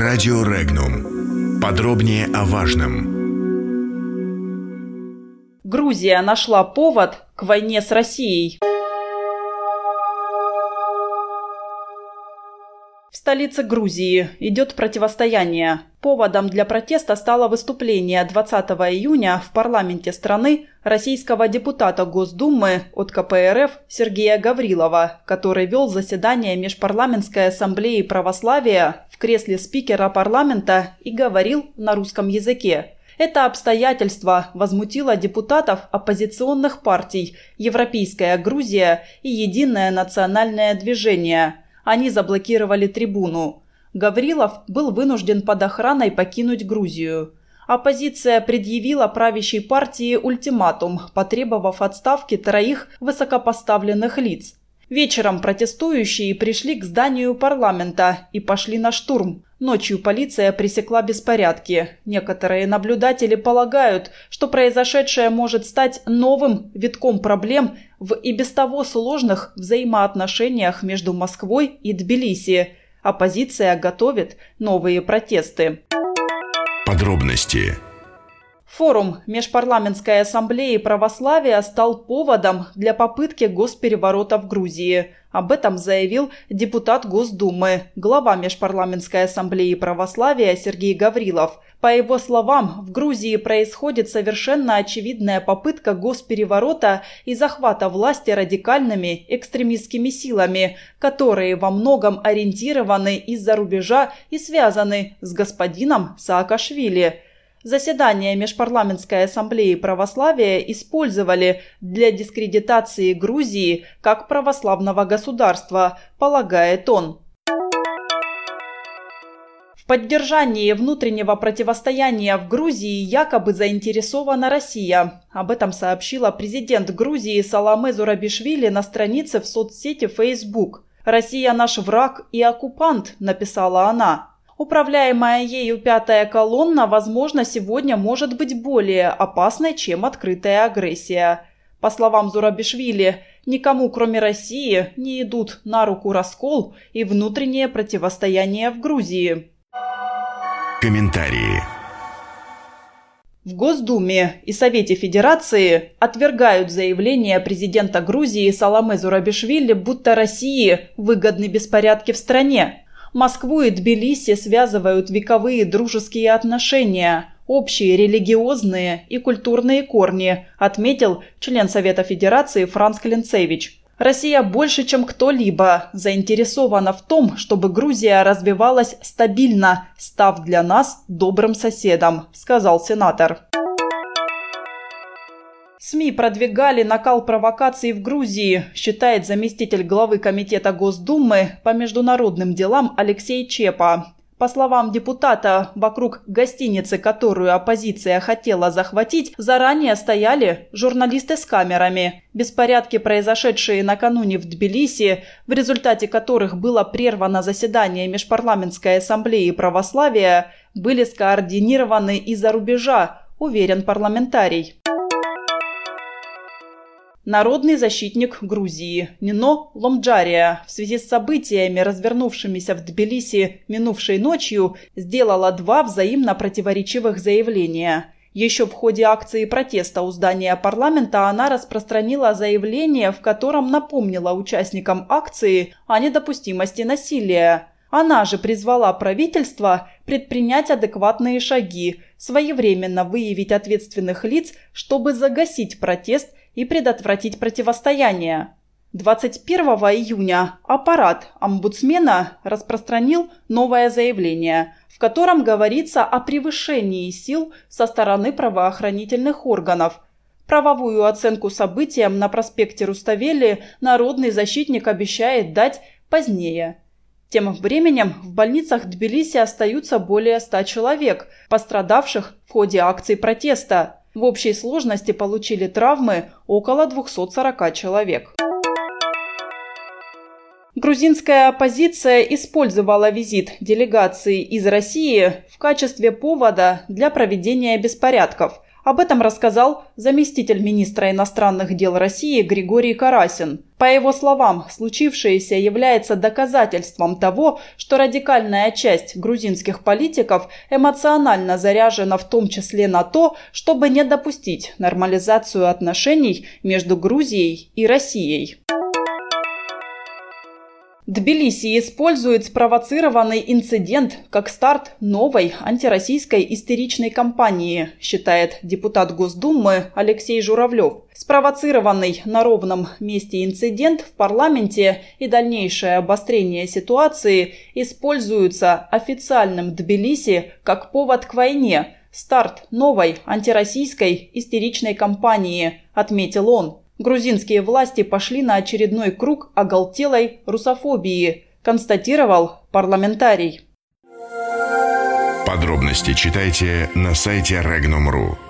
Радио Регнум. Подробнее о важном. Грузия нашла повод к войне с Россией. В столице Грузии идет противостояние. Поводом для протеста стало выступление 20 июня в парламенте страны российского депутата Госдумы от КПРФ Сергея Гаврилова, который вел заседание Межпарламентской ассамблеи православия в кресле спикера парламента и говорил на русском языке. Это обстоятельство возмутило депутатов оппозиционных партий «Европейская Грузия» и «Единое национальное движение». Они заблокировали трибуну. Гаврилов был вынужден под охраной покинуть Грузию. Оппозиция предъявила правящей партии ультиматум, потребовав отставки троих высокопоставленных лиц. Вечером протестующие пришли к зданию парламента и пошли на штурм. Ночью полиция пресекла беспорядки. Некоторые наблюдатели полагают, что произошедшее может стать новым витком проблем в и без того сложных взаимоотношениях между Москвой и Тбилиси. Оппозиция готовит новые протесты. Подробности Форум Межпарламентской ассамблеи православия стал поводом для попытки госпереворота в Грузии. Об этом заявил депутат Госдумы, глава Межпарламентской ассамблеи православия Сергей Гаврилов. По его словам, в Грузии происходит совершенно очевидная попытка госпереворота и захвата власти радикальными экстремистскими силами, которые во многом ориентированы из-за рубежа и связаны с господином Саакашвили – Заседание Межпарламентской ассамблеи православия использовали для дискредитации Грузии как православного государства, полагает он. В поддержании внутреннего противостояния в Грузии якобы заинтересована Россия. Об этом сообщила президент Грузии Саламе Зурабишвили на странице в соцсети Facebook. «Россия наш враг и оккупант», – написала она. Управляемая ею пятая колонна, возможно, сегодня может быть более опасной, чем открытая агрессия. По словам Зурабишвили, никому, кроме России, не идут на руку раскол и внутреннее противостояние в Грузии. Комментарии. В Госдуме и Совете Федерации отвергают заявление президента Грузии Саламе Зурабишвили, будто России выгодны беспорядки в стране. Москву и Тбилиси связывают вековые дружеские отношения, общие религиозные и культурные корни, отметил член Совета Федерации Франц Клинцевич. Россия больше, чем кто-либо, заинтересована в том, чтобы Грузия развивалась стабильно, став для нас добрым соседом, сказал сенатор. СМИ продвигали накал провокаций в Грузии, считает заместитель главы Комитета Госдумы по международным делам Алексей Чепа. По словам депутата, вокруг гостиницы, которую оппозиция хотела захватить, заранее стояли журналисты с камерами. Беспорядки, произошедшие накануне в Тбилиси, в результате которых было прервано заседание Межпарламентской ассамблеи православия, были скоординированы из-за рубежа, уверен парламентарий. Народный защитник Грузии Нино Ломджария в связи с событиями, развернувшимися в Тбилиси минувшей ночью, сделала два взаимно противоречивых заявления. Еще в ходе акции протеста у здания парламента она распространила заявление, в котором напомнила участникам акции о недопустимости насилия. Она же призвала правительство предпринять адекватные шаги, своевременно выявить ответственных лиц, чтобы загасить протест и предотвратить противостояние. 21 июня аппарат омбудсмена распространил новое заявление, в котором говорится о превышении сил со стороны правоохранительных органов. Правовую оценку событиям на проспекте Руставели народный защитник обещает дать позднее. Тем временем в больницах Тбилиси остаются более 100 человек, пострадавших в ходе акций протеста. В общей сложности получили травмы около 240 человек. Грузинская оппозиция использовала визит делегации из России в качестве повода для проведения беспорядков. Об этом рассказал заместитель министра иностранных дел России Григорий Карасин. По его словам, случившееся является доказательством того, что радикальная часть грузинских политиков эмоционально заряжена в том числе на то, чтобы не допустить нормализацию отношений между Грузией и Россией. Тбилиси использует спровоцированный инцидент как старт новой антироссийской истеричной кампании, считает депутат Госдумы Алексей Журавлев. Спровоцированный на ровном месте инцидент в парламенте и дальнейшее обострение ситуации используются официальным Тбилиси как повод к войне, старт новой антироссийской истеричной кампании, отметил он. Грузинские власти пошли на очередной круг оголтелой русофобии, констатировал парламентарий. Подробности читайте на сайте Regnum.ru.